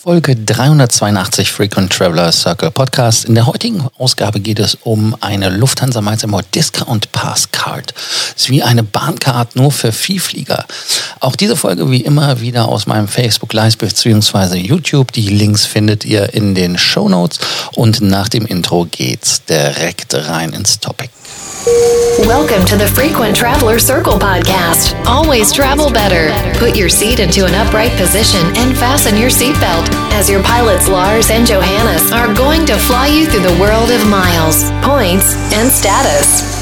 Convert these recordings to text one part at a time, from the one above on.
Folge 382 Frequent Traveler Circle Podcast. In der heutigen Ausgabe geht es um eine Lufthansa Miles More Discount Pass Card. Es ist wie eine Bahncard nur für Vielflieger. Auch diese Folge wie immer wieder aus meinem Facebook Live bzw. YouTube. Die Links findet ihr in den Show Notes und nach dem Intro geht's direkt rein ins Topic. Welcome to the Frequent Traveler Circle podcast. Always travel better. Put your seat into an upright position and fasten your seatbelt as your pilots Lars and Johannes are going to fly you through the world of miles, points, and status.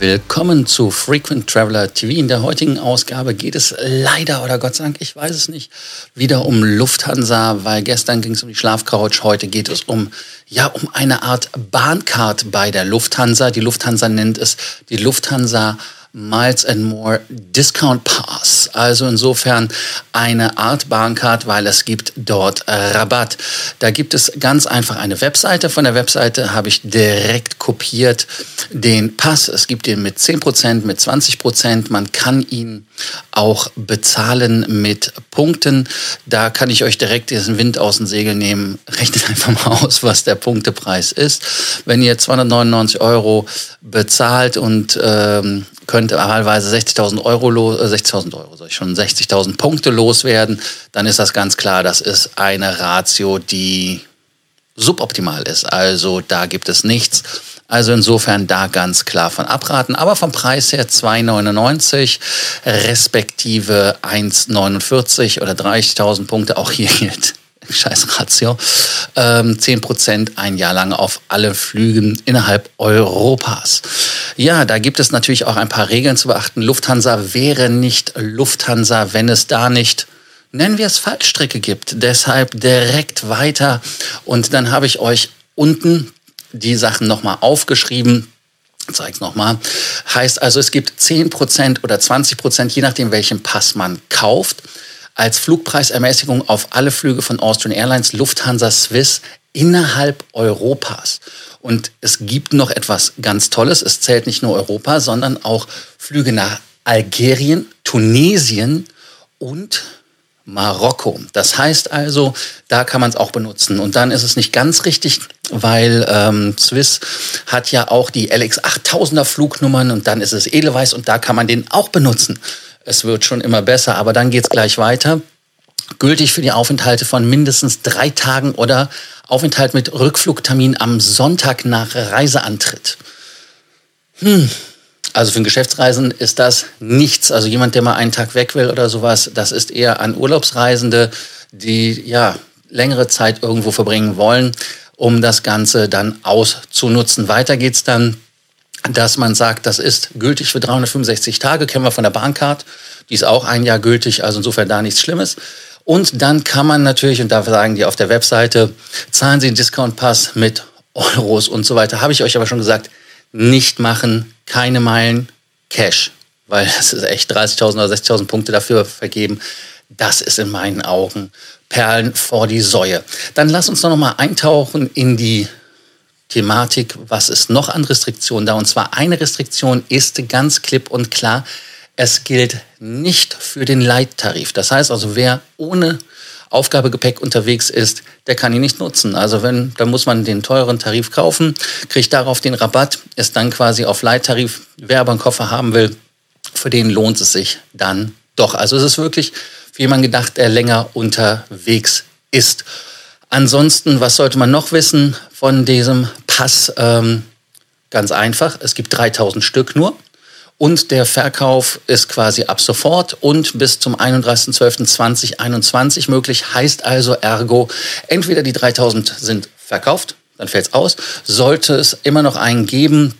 Willkommen zu Frequent Traveler TV. In der heutigen Ausgabe geht es leider oder Gott sei Dank, ich weiß es nicht, wieder um Lufthansa, weil gestern ging es um die Schlafcouch, heute geht es um ja um eine Art Bahncard bei der Lufthansa. Die Lufthansa nennt es die Lufthansa Miles and More Discount Pass. Also insofern eine Art Bahncard, weil es gibt dort Rabatt. Da gibt es ganz einfach eine Webseite. Von der Webseite habe ich direkt kopiert den Pass. Es gibt ihn mit 10%, mit 20%. Man kann ihn auch bezahlen mit Punkten. Da kann ich euch direkt diesen Wind aus den Segeln nehmen. Rechnet einfach mal aus, was der Punktepreis ist. Wenn ihr 299 Euro bezahlt und ähm, könnte wahlweise 60.000 Euro los, äh, 60.000 Euro, soll ich schon 60.000 Punkte loswerden, dann ist das ganz klar, das ist eine Ratio, die suboptimal ist. Also da gibt es nichts. Also insofern da ganz klar von abraten. Aber vom Preis her 2,99 respektive 1,49 oder 30.000 Punkte. Auch hier gilt scheiß Ratio, ähm, 10% ein Jahr lang auf alle Flügen innerhalb Europas. Ja, da gibt es natürlich auch ein paar Regeln zu beachten. Lufthansa wäre nicht Lufthansa, wenn es da nicht nennen wir es Fallstrecke gibt. Deshalb direkt weiter. Und dann habe ich euch unten die Sachen nochmal aufgeschrieben. Zeig's nochmal. Heißt also, es gibt 10% oder 20%, je nachdem, welchen Pass man kauft als Flugpreisermäßigung auf alle Flüge von Austrian Airlines, Lufthansa, Swiss innerhalb Europas. Und es gibt noch etwas ganz Tolles. Es zählt nicht nur Europa, sondern auch Flüge nach Algerien, Tunesien und Marokko. Das heißt also, da kann man es auch benutzen. Und dann ist es nicht ganz richtig, weil ähm, Swiss hat ja auch die LX 8000er Flugnummern und dann ist es Edelweiss und da kann man den auch benutzen es wird schon immer besser, aber dann geht es gleich weiter. Gültig für die Aufenthalte von mindestens drei Tagen oder Aufenthalt mit Rückflugtermin am Sonntag nach Reiseantritt. Hm. Also für Geschäftsreisen ist das nichts. Also jemand, der mal einen Tag weg will oder sowas, das ist eher an Urlaubsreisende, die ja längere Zeit irgendwo verbringen wollen, um das Ganze dann auszunutzen. Weiter geht's dann dass man sagt, das ist gültig für 365 Tage, kennen wir von der Bahncard. Die ist auch ein Jahr gültig, also insofern da nichts Schlimmes. Und dann kann man natürlich, und da sagen die auf der Webseite, zahlen Sie einen Discount-Pass mit Euros und so weiter. Habe ich euch aber schon gesagt, nicht machen, keine Meilen, Cash. Weil es ist echt 30.000 oder 60.000 Punkte dafür vergeben. Das ist in meinen Augen Perlen vor die Säue. Dann lass uns noch mal eintauchen in die Thematik, was ist noch an Restriktionen da? Und zwar eine Restriktion ist ganz klipp und klar, es gilt nicht für den Leittarif. Das heißt also, wer ohne Aufgabegepäck unterwegs ist, der kann ihn nicht nutzen. Also wenn, dann muss man den teuren Tarif kaufen, kriegt darauf den Rabatt, ist dann quasi auf Leittarif. Wer aber einen Koffer haben will, für den lohnt es sich dann doch. Also es ist wirklich für jemanden gedacht, der länger unterwegs ist. Ansonsten, was sollte man noch wissen von diesem Pass? Ähm, ganz einfach, es gibt 3000 Stück nur. Und der Verkauf ist quasi ab sofort und bis zum 31.12.2021 möglich. Heißt also ergo, entweder die 3000 sind verkauft, dann fällt es aus. Sollte es immer noch einen geben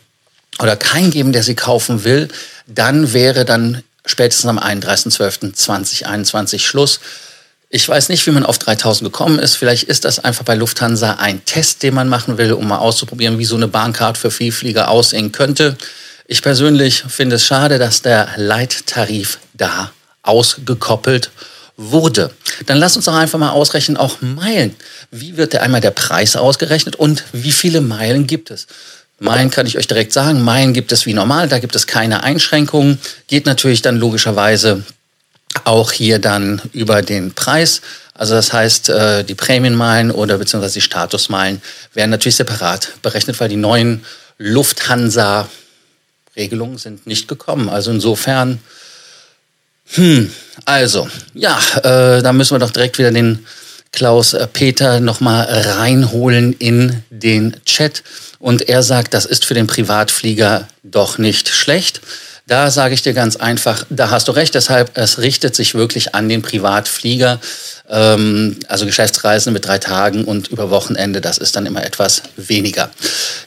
oder keinen geben, der sie kaufen will, dann wäre dann spätestens am 31.12.2021 Schluss. Ich weiß nicht, wie man auf 3000 gekommen ist. Vielleicht ist das einfach bei Lufthansa ein Test, den man machen will, um mal auszuprobieren, wie so eine Bahncard für Vielflieger aussehen könnte. Ich persönlich finde es schade, dass der Leittarif da ausgekoppelt wurde. Dann lass uns doch einfach mal ausrechnen, auch Meilen. Wie wird der einmal der Preis ausgerechnet und wie viele Meilen gibt es? Meilen kann ich euch direkt sagen. Meilen gibt es wie normal, da gibt es keine Einschränkungen. Geht natürlich dann logischerweise auch hier dann über den Preis. Also das heißt, äh, die Prämienmeilen oder beziehungsweise die Statusmeilen werden natürlich separat berechnet, weil die neuen Lufthansa-Regelungen sind nicht gekommen. Also insofern, hm, also, ja, äh, da müssen wir doch direkt wieder den Klaus Peter nochmal reinholen in den Chat. Und er sagt, das ist für den Privatflieger doch nicht schlecht. Da sage ich dir ganz einfach, da hast du recht, deshalb, es richtet sich wirklich an den Privatflieger. Ähm, also Geschäftsreisen mit drei Tagen und über Wochenende, das ist dann immer etwas weniger.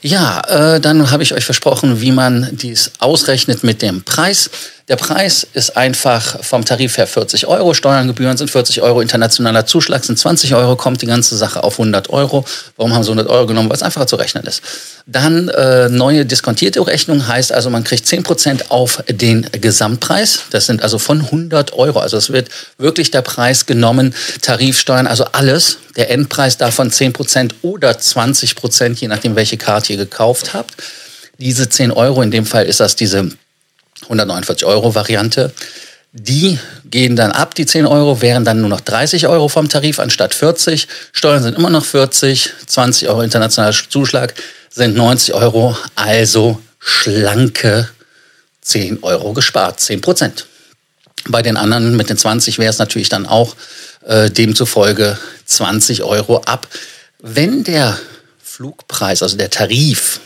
Ja, äh, dann habe ich euch versprochen, wie man dies ausrechnet mit dem Preis. Der Preis ist einfach vom Tarif her 40 Euro. Steuern, Gebühren sind 40 Euro. Internationaler Zuschlag sind 20 Euro. Kommt die ganze Sache auf 100 Euro. Warum haben sie 100 Euro genommen? Weil es einfacher zu rechnen ist. Dann äh, neue diskontierte Rechnung heißt also, man kriegt 10 Prozent auf den Gesamtpreis. Das sind also von 100 Euro. Also es wird wirklich der Preis genommen. Tarifsteuern, also alles. Der Endpreis davon 10 Prozent oder 20 Prozent, je nachdem, welche Karte ihr gekauft habt. Diese 10 Euro, in dem Fall ist das diese 149 Euro Variante. Die gehen dann ab, die 10 Euro, wären dann nur noch 30 Euro vom Tarif anstatt 40. Steuern sind immer noch 40, 20 Euro internationaler Zuschlag sind 90 Euro, also schlanke 10 Euro gespart, 10 Prozent. Bei den anderen mit den 20 wäre es natürlich dann auch äh, demzufolge 20 Euro ab. Wenn der Flugpreis, also der Tarif,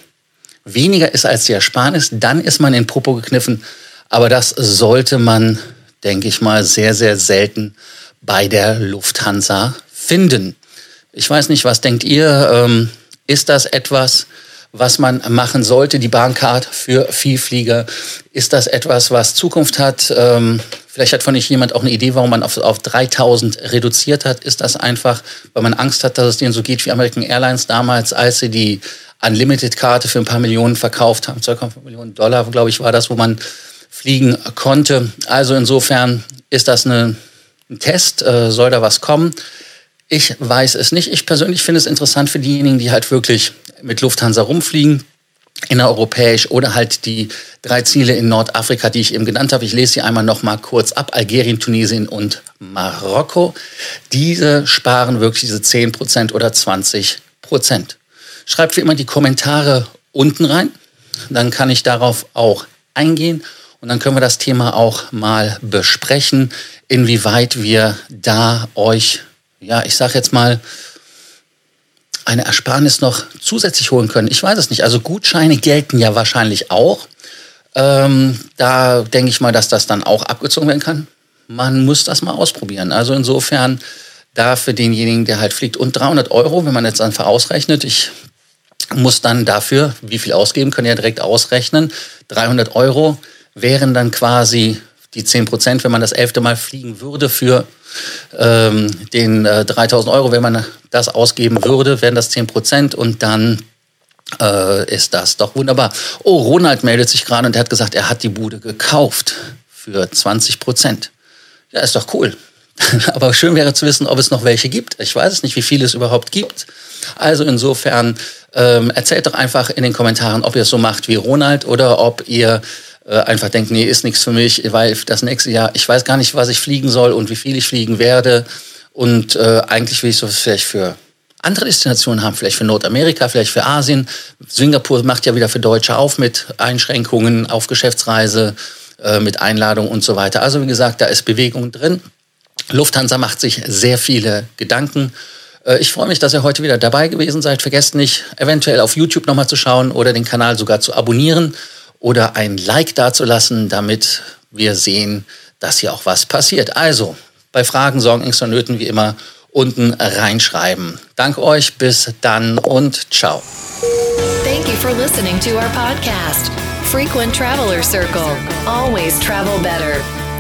weniger ist als die Ersparnis, dann ist man in Popo gekniffen. Aber das sollte man, denke ich mal, sehr, sehr selten bei der Lufthansa finden. Ich weiß nicht, was denkt ihr? Ähm, ist das etwas, was man machen sollte, die Bahncard für Vielflieger? Ist das etwas, was Zukunft hat? Ähm, vielleicht hat von euch jemand auch eine Idee, warum man auf, auf 3000 reduziert hat. Ist das einfach, weil man Angst hat, dass es denen so geht wie American Airlines damals, als sie die Unlimited-Karte für ein paar Millionen verkauft haben. 2,5 Millionen Dollar, glaube ich, war das, wo man fliegen konnte. Also insofern ist das eine, ein Test. Äh, soll da was kommen? Ich weiß es nicht. Ich persönlich finde es interessant für diejenigen, die halt wirklich mit Lufthansa rumfliegen, innereuropäisch oder halt die drei Ziele in Nordafrika, die ich eben genannt habe. Ich lese sie einmal noch mal kurz ab. Algerien, Tunesien und Marokko. Diese sparen wirklich diese 10 Prozent oder 20 Prozent. Schreibt wie immer die Kommentare unten rein. Dann kann ich darauf auch eingehen und dann können wir das Thema auch mal besprechen, inwieweit wir da euch, ja, ich sage jetzt mal, eine Ersparnis noch zusätzlich holen können. Ich weiß es nicht. Also Gutscheine gelten ja wahrscheinlich auch. Ähm, da denke ich mal, dass das dann auch abgezogen werden kann. Man muss das mal ausprobieren. Also insofern da für denjenigen, der halt fliegt, und 300 Euro, wenn man jetzt einfach ausrechnet. Ich muss dann dafür, wie viel ausgeben, können ja direkt ausrechnen. 300 Euro wären dann quasi die 10 Prozent, wenn man das elfte Mal fliegen würde für ähm, den äh, 3000 Euro, wenn man das ausgeben würde, wären das 10 Prozent und dann äh, ist das doch wunderbar. Oh, Ronald meldet sich gerade und er hat gesagt, er hat die Bude gekauft für 20 Prozent. Ja, ist doch cool. Aber schön wäre zu wissen, ob es noch welche gibt. Ich weiß es nicht, wie viele es überhaupt gibt. Also insofern ähm, erzählt doch einfach in den Kommentaren, ob ihr es so macht wie Ronald oder ob ihr äh, einfach denkt, nee, ist nichts für mich, weil das nächste Jahr, ich weiß gar nicht, was ich fliegen soll und wie viel ich fliegen werde. Und äh, eigentlich will ich so vielleicht für andere Destinationen haben, vielleicht für Nordamerika, vielleicht für Asien. Singapur macht ja wieder für Deutsche auf mit Einschränkungen auf Geschäftsreise, äh, mit Einladung und so weiter. Also wie gesagt, da ist Bewegung drin. Lufthansa macht sich sehr viele Gedanken äh, ich freue mich, dass ihr heute wieder dabei gewesen seid. Vergesst nicht, eventuell auf YouTube nochmal zu schauen oder den Kanal sogar zu abonnieren oder ein Like dazulassen, damit wir sehen, dass hier auch was passiert. Also, bei Fragen, Sorgen, Ängsten und Nöten wie immer unten reinschreiben. Danke euch, bis dann und ciao. Thank you for listening to our podcast. Frequent Traveler Circle. Always travel better.